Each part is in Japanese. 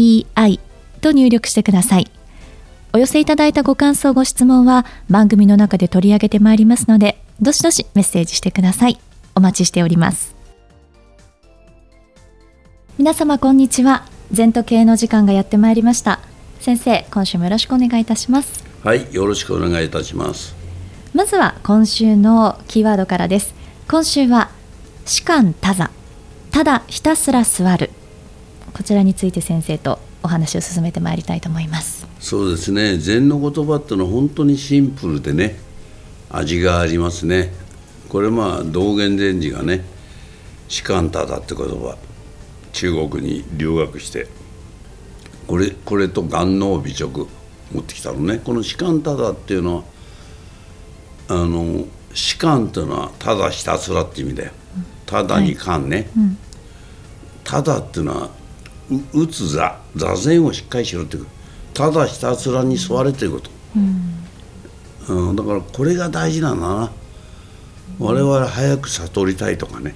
ZENTOKEIEI と入力してください。お寄せいただいたご感想、ご質問は番組の中で取り上げてまいりますので、どしどしメッセージしてください。お待ちしております。皆様こんにちは。全時計の時間がやってまいりました。先生、今週もよろしくお願いいたします。はい、よろしくお願いいたします。まずは今週のキーワードからです。今週は士官多座ただひたすら座るこちらについて先生とお話を進めてまいりたいと思います。そうですね。禅の言葉ってのは本当にシンプルでね味がありますね。これまあ道元禅師がね士官多座って言葉中国に留学してこれこれと眼能美直持ってきたのね。この士官多座っていうのはあの士官っていうのはただひたすらって意味だよ。ただに官ね、はいうん、ただっていうのは打つ座座禅をしっかりしろっていうただひたすらに座れということ、うん、うん、だからこれが大事なんだな。我々早く悟りたいとかね。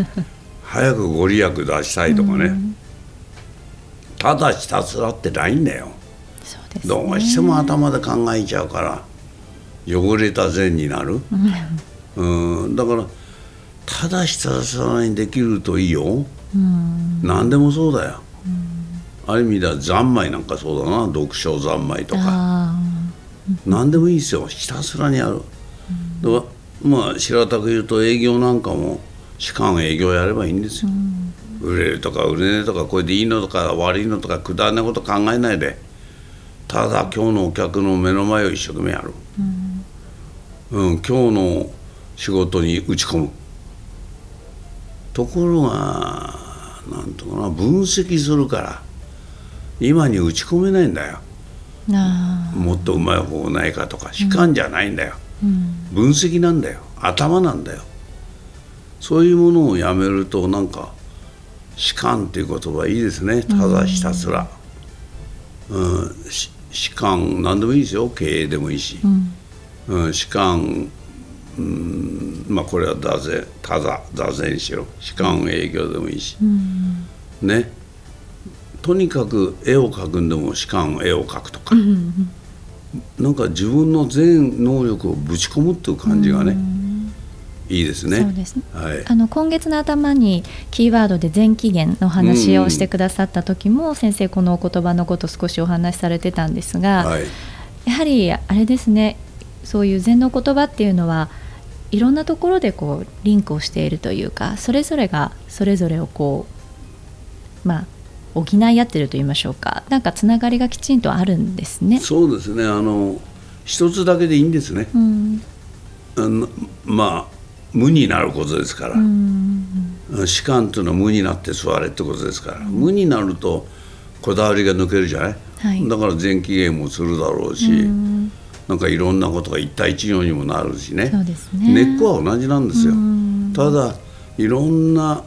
早くご利益出したいとかね、うん、ただひたすらってないんだよ、ね、どうしても頭で考えちゃうから汚れた善になる、うん、だからただひたすらにできるといいよ、うん、何でもそうだよ、うん、ある意味では三昧なんかそうだな。読書三昧とか。何でもいいですよ。ひたすらにやる、うん、まあ白たく言うと営業なんかも士官営業やればいいんですよ、売れるとか売れねえとかこれでいいのとか悪いのとかくだらないこと考えないで。ただ今日のお客の目の前を一生懸命やる、うん、今日の仕事に打ち込む。ところがなんとかな分析するから今に打ち込めないんだよ。もっとうまい方法ないかとか主観じゃないんだよ、うん、分析なんだよ。頭なんだよ。そういうものをやめるとなんか主観っていう言葉いいですね。ただひたすら、うん、うん、主観何でもいいですよ。経営でもいいし、うん、うん、主観うん。まあこれは座禅ただ座禅しろ。士官営業でもいいし、うん、ね。とにかく絵を描くんでも士官絵を描くとか、うん、なんか自分の全能力をぶち込むっていう感じがね、うん、いいですね。すね。はい。あの今月の頭にキーワードで全期限の話をしてくださった時も、先生このお言葉のこと少しお話しされてたんですが、はい、やはりあれですね。そういう禅の言葉っていうのはいろんなところでこうリンクをしているというかそれぞれがそれぞれをこうまあ補い合ってると言いましょうか。なんかつながりがきちんとあるんですね。そうですね。あの一つだけでいいんですね。うん、まあ無になることですから、うん、士官というのは無になって座れってことですから、うん、無になるとこだわりが抜けるじゃない、はい、だから前期限もするだろうし。うんなんかいろんなことが一対一行にもなるしね、ね、根っこは同じなんですよ。ただいろんな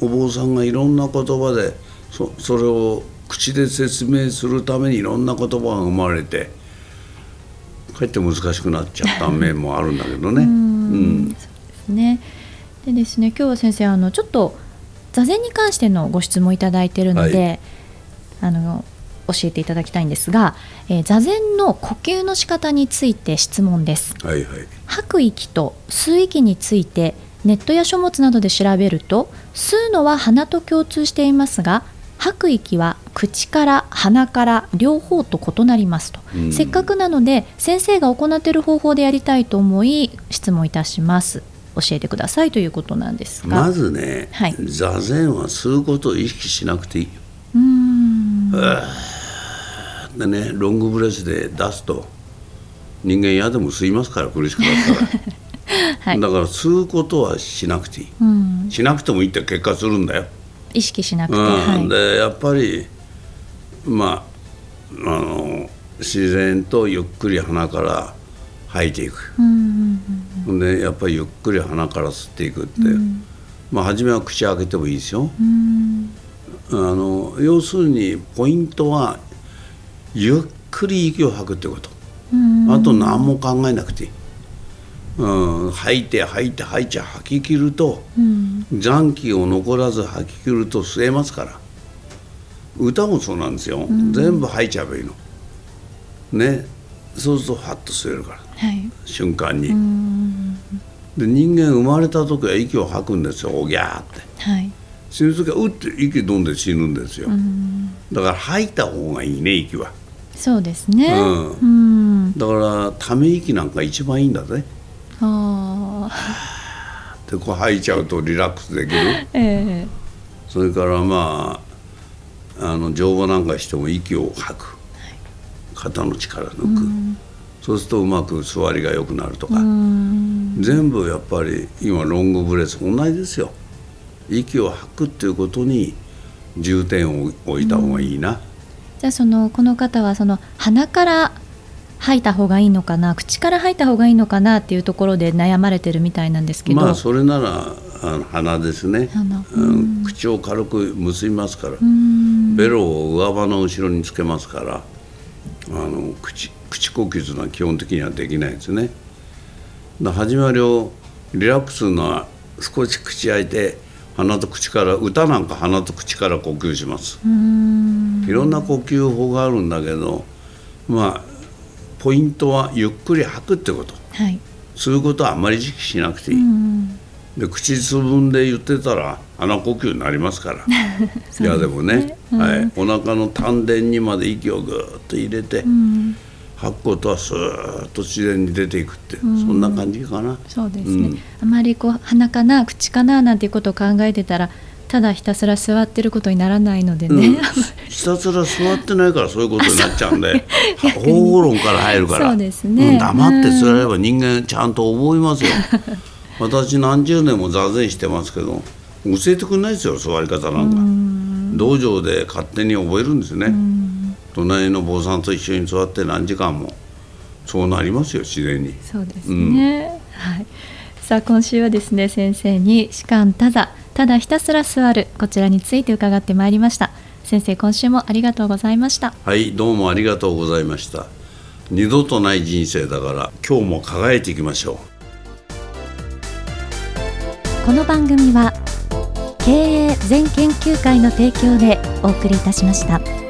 お坊さんがいろんな言葉でそそれを口で説明するためにいろんな言葉が生まれてかえって難しくなっちゃった面もあるんだけどね。うん。そうですね。でですね今日は先生あのちょっと座禅に関してのご質問いただいているので、はい、あの教えていただきたいんですが、えー、座禅の呼吸の仕方について質問です、はいはい、吐く息と吸う息についてネットや書物などで調べると吸うのは鼻と共通していますが吐く息は口から鼻から両方と異なりますと、うん、せっかくなので先生が行っている方法でやりたいと思い質問いたします。教えてくださいということなんですが。まずね、はい、座禅は吸うことを意識しなくていいうんでねロングブレスで出すと人間嫌でも吸いますから苦しくなったら。はい、だから吸うことはしなくていい、うん、しなくてもいいって結果するんだよ。意識しなくて、うん、はい、でやっぱりまああの自然とゆっくり鼻から吐いていく、うんうんでやっぱりゆっくり鼻から吸っていくって、まあ初めは口開けてもいいですよ。うん。あの要するにポイントはゆっくり息を吐くってこと。うん。あと何も考えなくていい。うん、吐いて吐いて吐いちゃ吐き切るとうん。残機を残らず吐き切ると吸えますから。歌もそうなんですよ、全部吐いちゃえばいいの。ね。そうするとハッと吸えるから。はい。瞬間に、うん。で人間生まれた時は息を吐くんですよ。おぎゃーって。はい。死ぬ時はうって息飲んで死ぬんですよ、うん。だから吐いた方がいいね息はそうですね。うん。うん。だからため息なんか一番いいんだぜ。ああでこう吐いちゃうとリラックスできる。ええ。それからまああの乗馬なんかしても息を吐く。肩の力抜く、そうするとうまく座りが良くなるとか、うん。全部やっぱり今ロングブレス同じですよ。息を吐くっていうことに重点を置いた方がいいな、じゃあそのこの方はその鼻から吐いた方がいいのかな口から吐いた方がいいのかなっていうところで悩まれてるみたいなんですけど、まあそれならあの鼻ですね。鼻。うん。口を軽く結びますから、うん。ベロを上歯の後ろにつけますからあの口口呼吸というのは基本的にはできないですね。だ始まりをリラックスのは少し口開いて鼻と口から歌なんか鼻と口から呼吸します。うん。いろんな呼吸法があるんだけどまあポイントはゆっくり吐くってこと。はい。そういうことはあんまり意識しなくていい。うん。で口つぶんで言ってたら鼻呼吸になりますから。いやでもね、はい、お腹の丹田にまで息をぐーっと入れて、うん吐くことはスーッと自然に出ていくって、そんな感じかな。そうですね、うん。あまりこう鼻かな口かななんていうことを考えてたらただひたすら座ってることにならないのでうん。ね、ひたすら座ってないからそういうことになっちゃうんで方法論から入るから。そうですね。ん黙って座れば人間ちゃんと覚えますよ。私何十年も座禅してますけど教えてくれないですよ座り方なんか。道場で勝手に覚えるんですね隣の坊さんと一緒に座って何時間も。そうなりますよ自然に。そうですね、はい。さあ今週はですね先生に士官多座ただひたすら座るこちらについて伺ってまいりました。先生今週もありがとうございました。はいどうもありがとうございました。二度とない人生だから今日も輝いていきましょう。この番組は経営全研究会の提供でお送りいたしました。